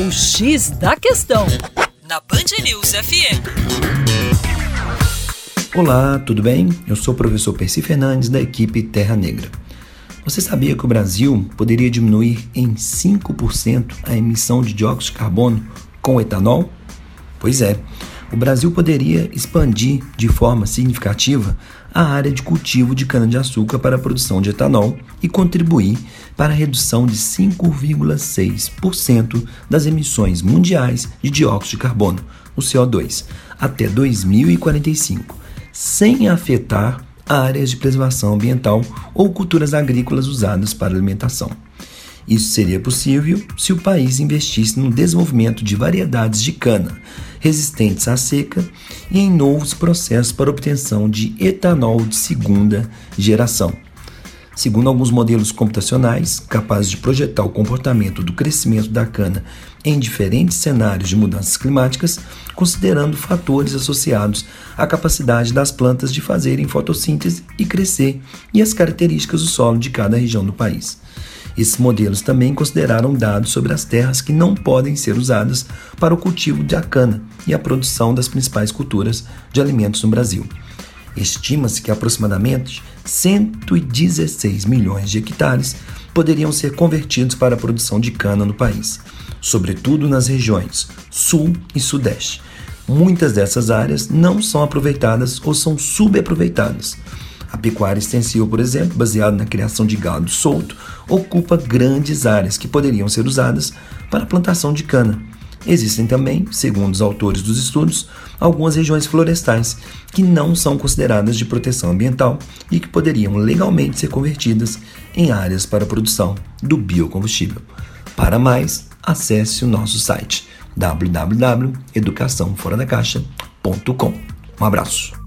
O X da Questão, na Band News FM. Olá, tudo bem? Eu sou o professor Percy Fernandes, da equipe Terra Negra. Você sabia que o Brasil poderia diminuir em 5% a emissão de dióxido de carbono com etanol? Pois é, o Brasil poderia expandir de forma significativa a área de cultivo de cana-de-açúcar para a produção de etanol e contribuir para a redução de 5,6% das emissões mundiais de dióxido de carbono, o CO2, até 2045, sem afetar áreas de preservação ambiental ou culturas agrícolas usadas para alimentação. Isso seria possível se o país investisse no desenvolvimento de variedades de cana resistentes à seca e em novos processos para obtenção de etanol de segunda geração. Segundo alguns modelos computacionais capazes de projetar o comportamento do crescimento da cana em diferentes cenários de mudanças climáticas, considerando fatores associados à capacidade das plantas de fazerem fotossíntese e crescer e as características do solo de cada região do país. Esses modelos também consideraram dados sobre as terras que não podem ser usadas para o cultivo de cana e a produção das principais culturas de alimentos no Brasil. Estima-se que aproximadamente 116 milhões de hectares poderiam ser convertidos para a produção de cana no país, sobretudo nas regiões Sul e Sudeste. Muitas dessas áreas não são aproveitadas ou são subaproveitadas a pecuária extensiva, por exemplo, baseada na criação de gado solto, ocupa grandes áreas que poderiam ser usadas para a plantação de cana. Existem também, segundo os autores dos estudos, algumas regiões florestais que não são consideradas de proteção ambiental e que poderiam legalmente ser convertidas em áreas para a produção do biocombustível. Para mais, acesse o nosso site www.educaçãoforadacaixa.com. Um abraço.